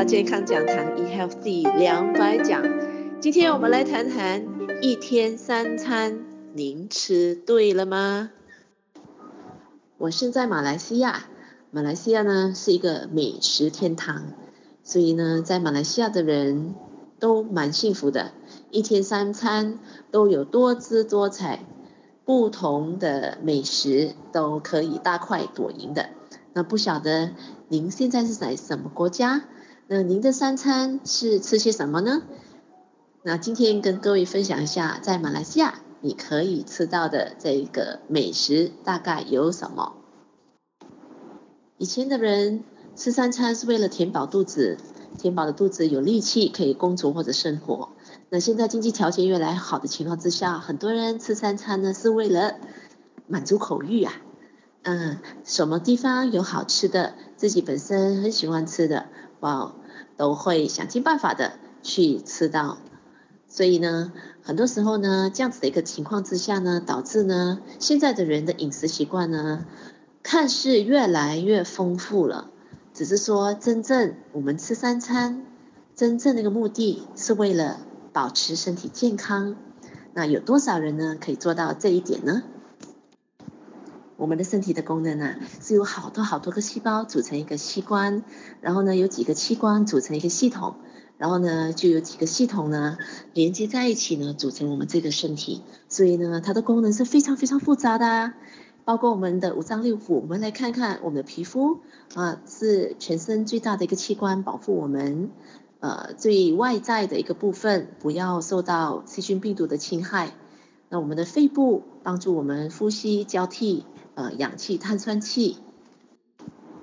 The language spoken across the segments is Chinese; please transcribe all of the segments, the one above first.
到健康讲堂 eHealth 第两百讲。今天我们来谈谈一天三餐，您吃对了吗？我身在马来西亚，马来西亚呢是一个美食天堂，所以呢，在马来西亚的人都蛮幸福的，一天三餐都有多姿多彩、不同的美食都可以大快朵颐的。那不晓得您现在是在什么国家？那您的三餐是吃些什么呢？那今天跟各位分享一下，在马来西亚你可以吃到的这一个美食大概有什么？以前的人吃三餐是为了填饱肚子，填饱了肚子有力气可以工作或者生活。那现在经济条件越来越好的情况之下，很多人吃三餐呢是为了满足口欲啊。嗯，什么地方有好吃的，自己本身很喜欢吃的，哇，都会想尽办法的去吃到。所以呢，很多时候呢，这样子的一个情况之下呢，导致呢，现在的人的饮食习惯呢，看似越来越丰富了。只是说，真正我们吃三餐，真正的一个目的是为了保持身体健康。那有多少人呢，可以做到这一点呢？我们的身体的功能啊，是由好多好多个细胞组成一个器官，然后呢，有几个器官组成一个系统，然后呢，就有几个系统呢连接在一起呢，组成我们这个身体。所以呢，它的功能是非常非常复杂的啊，包括我们的五脏六腑。我们来看看我们的皮肤啊，是全身最大的一个器官，保护我们呃最外在的一个部分，不要受到细菌病毒的侵害。那我们的肺部帮助我们呼吸交替。呃，氧气、碳酸气，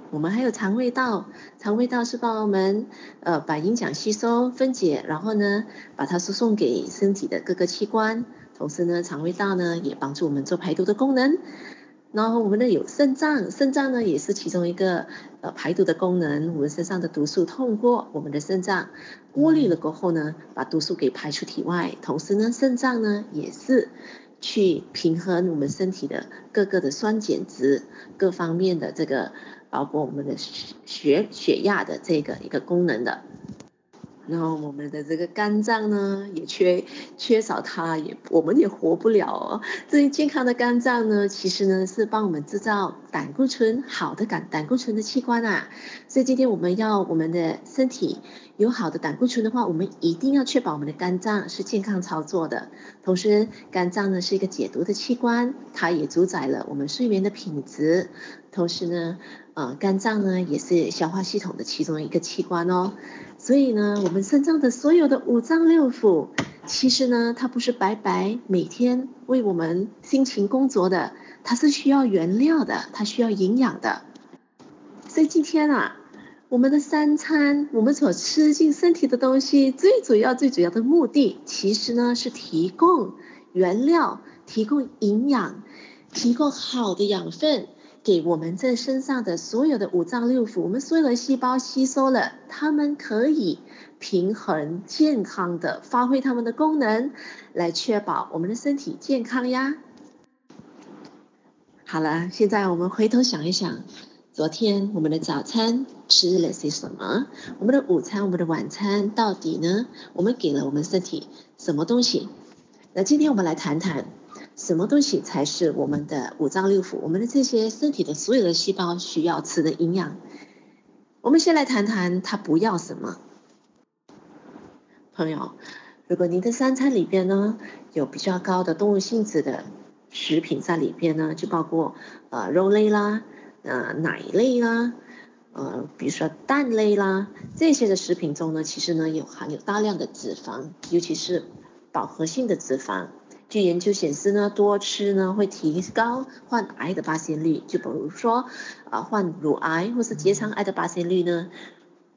我们还有肠胃道，肠胃道是帮我们呃把营养吸收分解，然后呢把它输送给身体的各个器官，同时呢肠胃道呢也帮助我们做排毒的功能。然后我们呢有肾脏，肾脏呢也是其中一个呃排毒的功能，我们身上的毒素通过我们的肾脏过滤了过后呢，把毒素给排出体外，同时呢肾脏呢也是。去平衡我们身体的各个的酸碱值，各方面的这个，包括我们的血血压的这个一个功能的。然后我们的这个肝脏呢，也缺缺少它，也我们也活不了哦。这些健康的肝脏呢，其实呢是帮我们制造胆固醇好的胆胆固醇的器官啊。所以今天我们要我们的身体有好的胆固醇的话，我们一定要确保我们的肝脏是健康操作的。同时，肝脏呢是一个解毒的器官，它也主宰了我们睡眠的品质。同时呢，呃，肝脏呢也是消化系统的其中一个器官哦。所以呢，我们身上的所有的五脏六腑，其实呢，它不是白白每天为我们辛勤工作的，它是需要原料的，它需要营养的。所以今天啊，我们的三餐，我们所吃进身体的东西，最主要、最主要的目的，其实呢，是提供原料，提供营养，提供好的养分。给我们这身上的所有的五脏六腑，我们所有的细胞吸收了，它们可以平衡健康的发挥它们的功能，来确保我们的身体健康呀。好了，现在我们回头想一想，昨天我们的早餐吃了些什么？我们的午餐、我们的晚餐到底呢？我们给了我们身体什么东西？那今天我们来谈谈。什么东西才是我们的五脏六腑，我们的这些身体的所有的细胞需要吃的营养？我们先来谈谈它不要什么。朋友，如果您的三餐里边呢，有比较高的动物性质的食品在里边呢，就包括呃肉类啦、呃奶类啦、呃比如说蛋类啦，这些的食品中呢，其实呢有含有大量的脂肪，尤其是饱和性的脂肪。据研究显示呢，多吃呢会提高患癌的发现率。就比如说，啊，患乳癌或是结肠癌的发现率呢，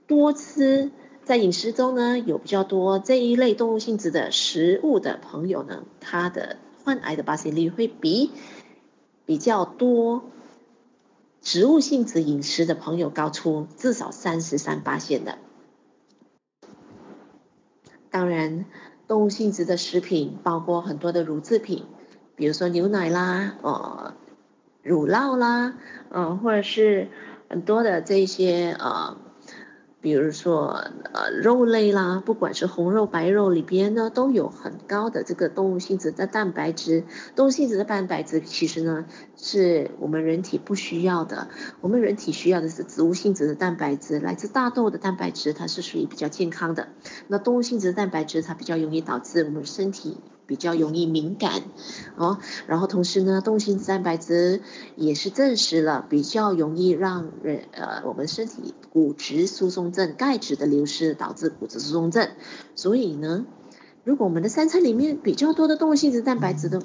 多吃在饮食中呢有比较多这一类动物性质的食物的朋友呢，他的患癌的发现率会比比较多植物性质饮食的朋友高出至少三十三%的。当然。动物性质的食品包括很多的乳制品，比如说牛奶啦、呃乳酪啦，嗯、呃，或者是很多的这些呃比如说，呃，肉类啦，不管是红肉、白肉里边呢，都有很高的这个动物性质的蛋白质。动物性质的蛋白质其实呢，是我们人体不需要的。我们人体需要的是植物性质的蛋白质，来自大豆的蛋白质，它是属于比较健康的。那动物性质的蛋白质，它比较容易导致我们身体。比较容易敏感哦，然后同时呢，动物性蛋白质也是证实了比较容易让人呃我们身体骨质疏松症、钙质的流失导致骨质疏松症，所以呢，如果我们的三餐里面比较多的动物性质蛋白质的，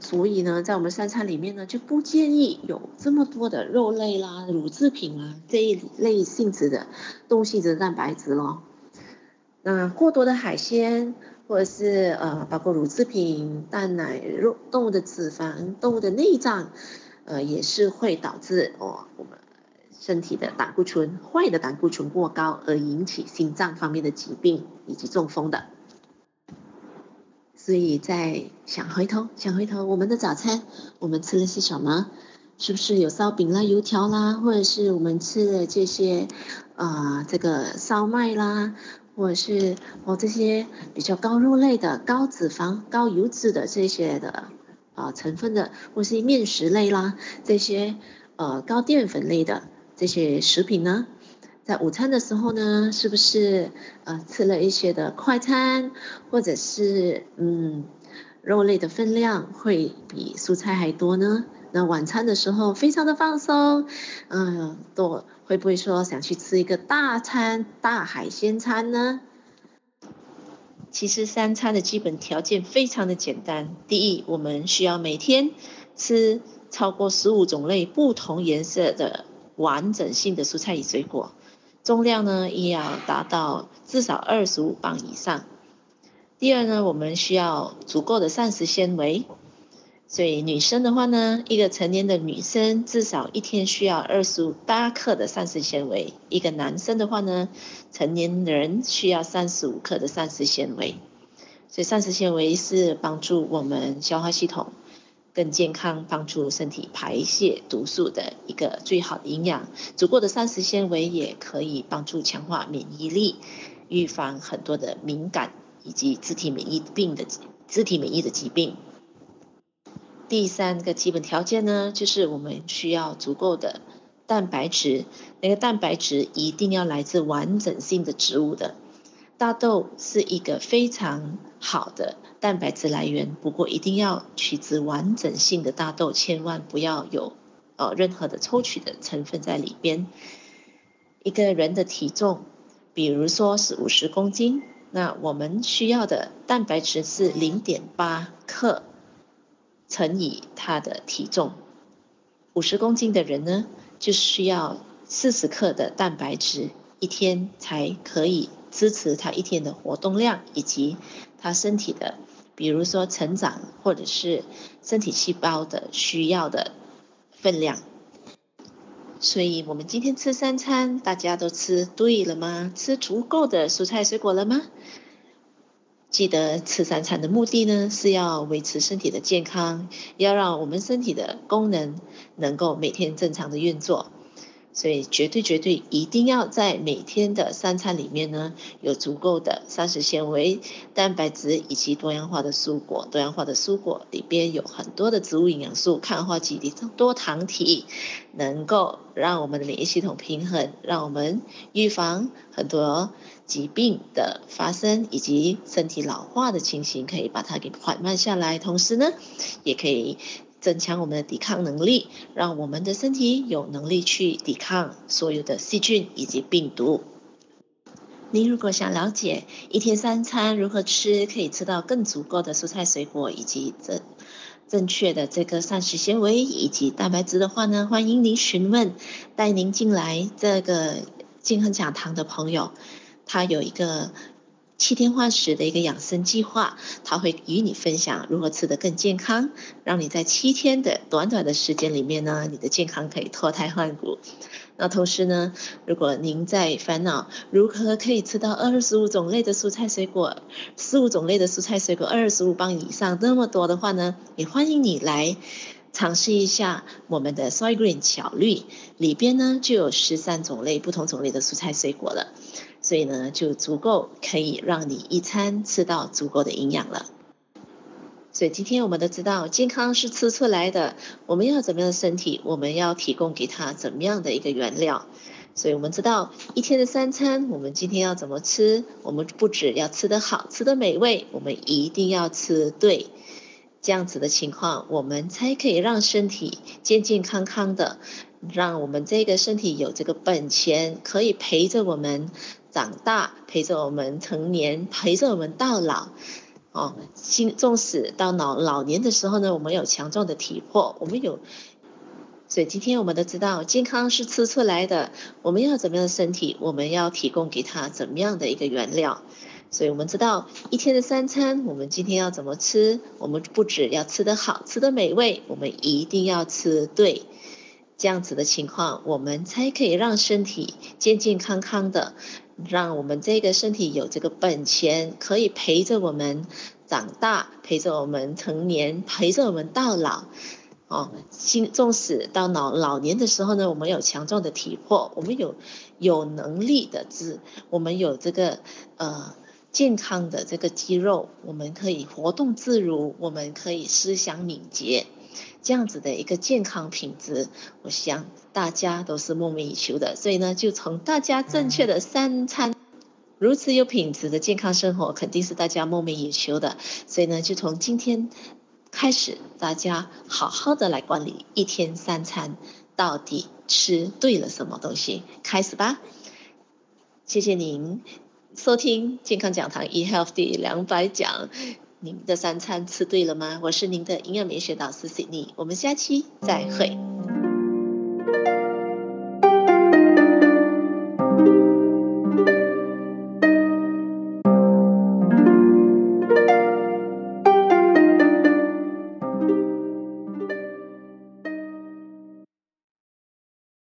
所以呢，在我们三餐里面呢就不建议有这么多的肉类啦、乳制品啊这一类性质的动物性质蛋白质咯。那过多的海鲜。或者是呃，包括乳制品、蛋奶、肉、动物的脂肪、动物的内脏，呃，也是会导致哦，我们身体的胆固醇坏的胆固醇过高，而引起心脏方面的疾病以及中风的。所以在想回头，想回头，我们的早餐我们吃了些什么？是不是有烧饼啦、油条啦，或者是我们吃的这些啊、呃，这个烧麦啦？或者是哦这些比较高肉类的、高脂肪、高油脂的这些的啊、成分的，或是面食类啦，这些呃高淀粉类的这些食品呢，在午餐的时候呢，是不是呃吃了一些的快餐，或者是嗯肉类的分量会比蔬菜还多呢？那晚餐的时候非常的放松，嗯、多，会不会说想去吃一个大餐、大海鲜餐呢？其实三餐的基本条件非常的简单。第一，我们需要每天吃超过十五种类不同颜色的完整性的蔬菜与水果，重量呢也要达到至少二十五磅以上。第二呢，我们需要足够的膳食纤维。所以女生的话呢，一个成年的女生至少一天需要二十八克的膳食纤维；一个男生的话呢，成年人需要三十五克的膳食纤维。所以膳食纤维是帮助我们消化系统更健康，帮助身体排泄毒素的一个最好的营养。足够的膳食纤维也可以帮助强化免疫力，预防很多的敏感以及自体免疫病的自体免疫的疾病。第三个基本条件呢，就是我们需要足够的蛋白质。那个蛋白质一定要来自完整性的植物的。大豆是一个非常好的蛋白质来源，不过一定要取自完整性的大豆，千万不要有呃任何的抽取的成分在里边。一个人的体重，比如说是五十公斤，那我们需要的蛋白质是零点八克。乘以他的体重，五十公斤的人呢，就需要四十克的蛋白质一天才可以支持他一天的活动量以及他身体的，比如说成长或者是身体细胞的需要的分量。所以，我们今天吃三餐，大家都吃对了吗？吃足够的蔬菜水果了吗？记得吃三餐的目的呢，是要维持身体的健康，要让我们身体的功能能够每天正常的运作。所以绝对绝对一定要在每天的三餐里面呢，有足够的膳食纤维、蛋白质以及多样化的蔬果。多样化的蔬果里边有很多的植物营养素、抗氧基底、多糖体，能够让我们的免疫系统平衡，让我们预防很多疾病的发生以及身体老化的情形，可以把它给缓慢下来。同时呢，也可以。增强我们的抵抗能力，让我们的身体有能力去抵抗所有的细菌以及病毒。您如果想了解一天三餐如何吃，可以吃到更足够的蔬菜水果以及正正确的这个膳食纤维以及蛋白质的话呢，欢迎您询问带您进来这个健康讲堂的朋友，他有一个。七天换食的一个养生计划，他会与你分享如何吃得更健康，让你在七天的短短的时间里面呢，你的健康可以脱胎换骨。那同时呢，如果您在烦恼如何可以吃到二十五种类的蔬菜水果，十五种类的蔬菜水果二十五磅以上那么多的话呢，也欢迎你来尝试一下我们的 Soy Green 巧绿里边呢，就有十三种类不同种类的蔬菜水果了，所以呢，就足够可以让你一餐吃到足够的营养了。所以今天我们都知道，健康是吃出来的。我们要怎么样的身体，我们要提供给他怎么样的一个原料。所以我们知道，一天的三餐，我们今天要怎么吃？我们不只要吃得好，吃得美味，我们一定要吃对。这样子的情况，我们才可以让身体健健康康的，让我们这个身体有这个本钱，可以陪着我们长大，陪着我们成年，陪着我们到老。哦，新纵使到老老年的时候呢，我们有强壮的体魄，我们有，所以今天我们都知道，健康是吃出来的。我们要怎么样的身体，我们要提供给他怎么样的一个原料。所以我们知道，一天的三餐，我们今天要怎么吃？我们不只要吃得好，吃得美味，我们一定要吃对。这样子的情况，我们才可以让身体健健康康的。让我们这个身体有这个本钱，可以陪着我们长大，陪着我们成年，陪着我们到老。哦，新纵使到老老年的时候呢，我们有强壮的体魄，我们有有能力的自，我们有这个呃健康的这个肌肉，我们可以活动自如，我们可以思想敏捷。这样子的一个健康品质，我想大家都是梦寐以求的。所以呢，就从大家正确的三餐，如此有品质的健康生活，肯定是大家梦寐以求的。所以呢，就从今天开始，大家好好的来管理一天三餐，到底吃对了什么东西，开始吧。谢谢您收听健康讲堂 eHealth 两百讲。您的三餐吃对了吗？我是您的营养美学导师 Sydney，我们下期再会。